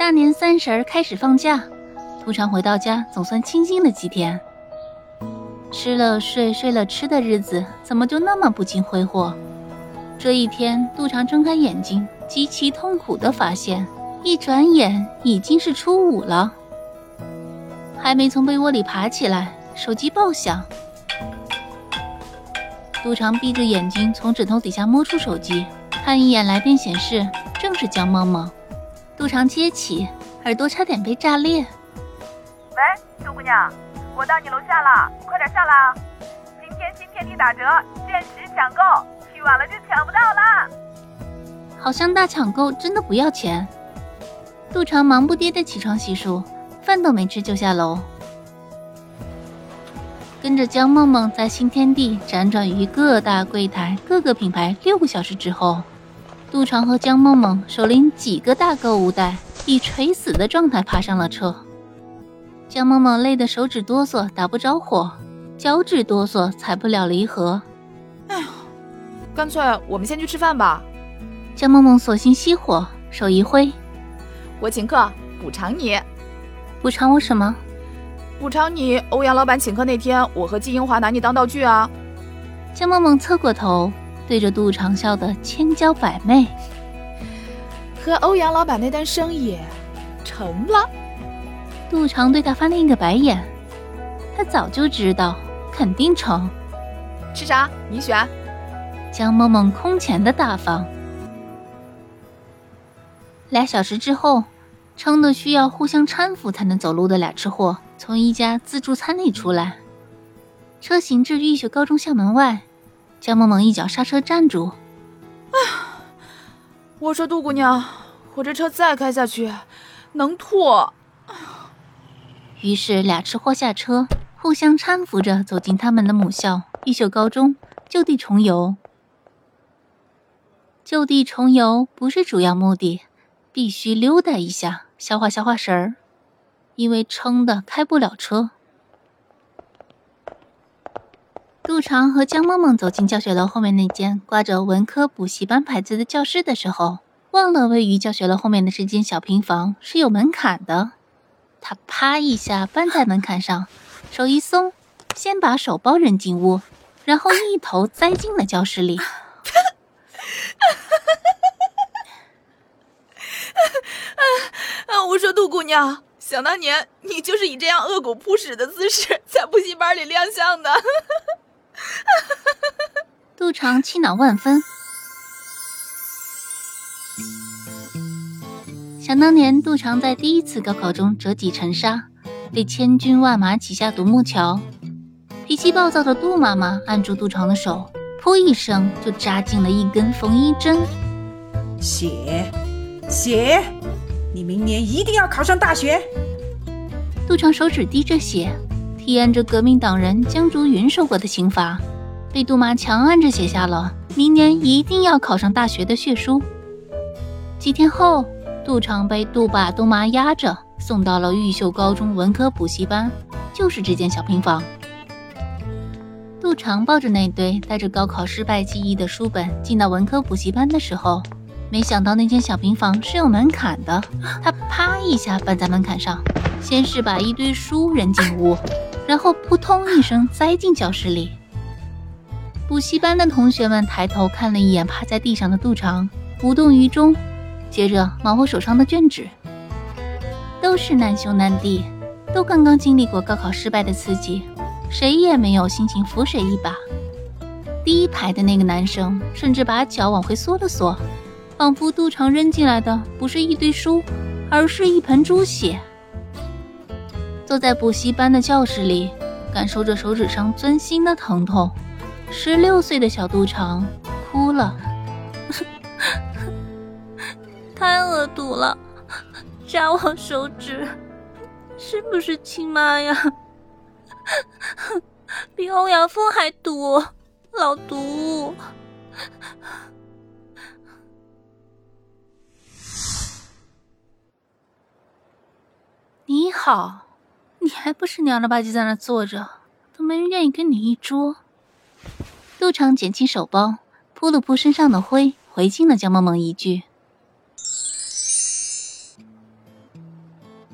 大年三十儿开始放假，杜长回到家总算清静了几天。吃了睡，睡了吃的日子怎么就那么不经挥霍？这一天，杜长睁开眼睛，极其痛苦的发现，一转眼已经是初五了。还没从被窝里爬起来，手机爆响。杜长闭着眼睛从枕头底下摸出手机，看一眼来电显示，正是江梦梦。杜长接起，耳朵差点被炸裂。喂，杜姑娘，我到你楼下了，快点下来啊！今天新天地打折，限时抢购，去晚了就抢不到了。好像大抢购真的不要钱。杜长忙不迭的起床洗漱，饭都没吃就下楼，跟着江梦梦在新天地辗转于各大柜台、各个品牌六个小时之后。杜长和江梦梦手拎几个大购物袋，以垂死的状态爬上了车。江梦梦累得手指哆嗦，打不着火；脚趾哆嗦，踩不了离合。哎呀，干脆我们先去吃饭吧。江梦梦索性熄火，手一挥：“我请客，补偿你。补偿我什么？补偿你欧阳老板请客那天，我和季英华拿你当道具啊。”江梦梦侧过头。对着杜长笑的千娇百媚，和欧阳老板那单生意成了。杜长对他翻了一个白眼，他早就知道肯定成。吃啥？你选。江梦梦空前的大方。俩小时之后，撑得需要互相搀扶才能走路的俩吃货从一家自助餐里出来，车行至玉雪高中校门外。江萌萌一脚刹车站住，哎，我说杜姑娘，我这车再开下去能吐。于是俩吃货下车，互相搀扶着走进他们的母校玉秀高中，就地重游。就地重游不是主要目的，必须溜达一下，消化消化神儿，因为撑的开不了车。杜长和江梦梦走进教学楼后面那间挂着文科补习班牌子的教室的时候，忘了位于教学楼后面的这间小平房是有门槛的。他啪一下扳在门槛上，手一松，先把手包扔进屋，然后一头栽进了教室里。啊啊我说杜姑娘，想当年你就是以这样恶狗扑屎的姿势在补习班里亮相的。杜长气恼万分。想当年，杜长在第一次高考中折戟沉沙，被千军万马挤下独木桥。脾气暴躁的杜妈妈按住杜长的手，噗一声就扎进了一根缝衣针。写，写，你明年一定要考上大学。杜长手指滴着血。体验着革命党人江竹云受过的刑罚，被杜妈强按着写下了明年一定要考上大学的血书。几天后，杜长被杜爸杜妈押着送到了玉秀高中文科补习班，就是这间小平房。杜长抱着那堆带着高考失败记忆的书本进到文科补习班的时候，没想到那间小平房是有门槛的。他啪一下绊在门槛上，先是把一堆书扔进屋。然后扑通一声栽进教室里。补习班的同学们抬头看了一眼趴在地上的杜长，无动于衷，接着忙活手上的卷纸。都是难兄难弟，都刚刚经历过高考失败的刺激，谁也没有心情扶谁一把。第一排的那个男生甚至把脚往回缩了缩，仿佛杜长扔进来的不是一堆书，而是一盆猪血。坐在补习班的教室里，感受着手指上钻心的疼痛，十六岁的小肚肠哭了，太恶毒了，扎我手指，是不是亲妈呀？比欧阳锋还毒，老毒！你好，你还不是娘了吧唧在那坐着，都没人愿意跟你一桌。杜长捡起手包，扑了扑身上的灰，回敬了江梦梦一句。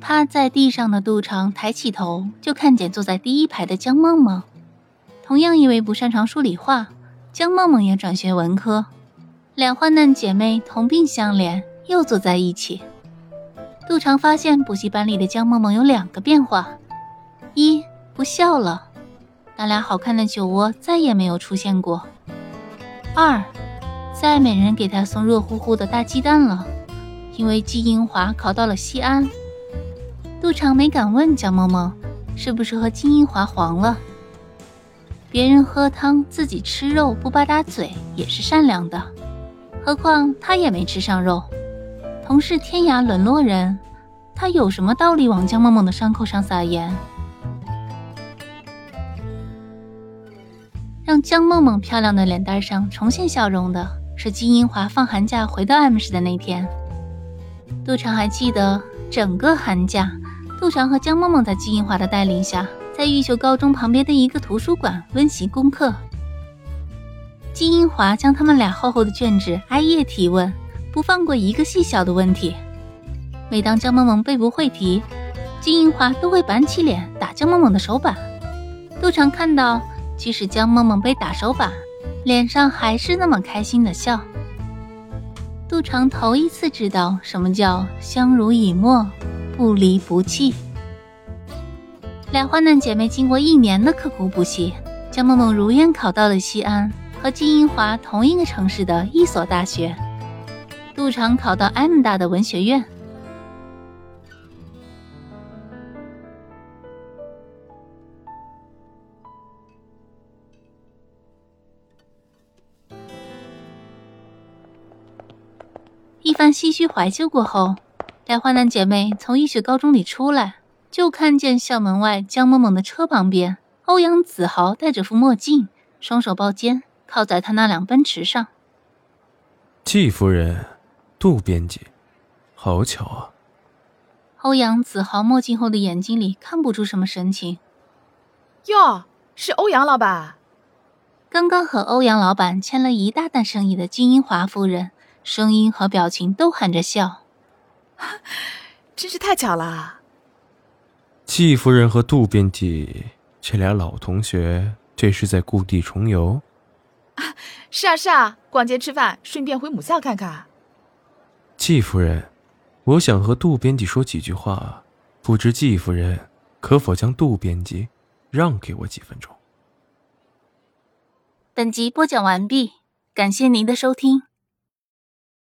趴在地上的杜长抬起头，就看见坐在第一排的江梦梦。同样因为不擅长数理化，江梦梦也转学文科，两患难姐妹同病相怜，又坐在一起。杜长发现补习班里的江梦梦有两个变化：一不笑了，那俩好看的酒窝再也没有出现过；二再没人给他送热乎乎的大鸡蛋了，因为季英华考到了西安。杜长没敢问江梦梦，是不是和金英华黄了？别人喝汤，自己吃肉不吧嗒嘴也是善良的，何况他也没吃上肉。同是天涯沦落人，他有什么道理往江梦梦的伤口上撒盐？让江梦梦漂亮的脸蛋上重现笑容的是金英华放寒假回到 M 市的那天。杜长还记得整个寒假。杜长和江梦梦在金英华的带领下，在玉秀高中旁边的一个图书馆温习功课。金英华将他们俩厚厚的卷纸挨页提问，不放过一个细小的问题。每当江梦梦背不会题，金英华都会板起脸打江梦梦的手板。杜长看到，即使江梦梦被打手板，脸上还是那么开心的笑。杜长头一次知道什么叫相濡以沫。不离不弃，俩患难姐妹经过一年的刻苦补习，江梦梦如愿考到了西安，和金英华同一个城市的一所大学。杜长考到 M 大的文学院。一番唏嘘怀旧过后。俩患难姐妹从医学高中里出来，就看见校门外江萌萌的车旁边，欧阳子豪戴着副墨镜，双手抱肩，靠在他那辆奔驰上。季夫人，杜编辑，好巧啊！欧阳子豪墨镜后的眼睛里看不出什么神情。哟，是欧阳老板。刚刚和欧阳老板签了一大单生意的金英华夫人，声音和表情都含着笑。真是太巧了！季夫人和杜编辑这俩老同学，这是在故地重游？啊，是啊是啊，逛街吃饭，顺便回母校看看。季夫人，我想和杜编辑说几句话，不知季夫人可否将杜编辑让给我几分钟？本集播讲完毕，感谢您的收听。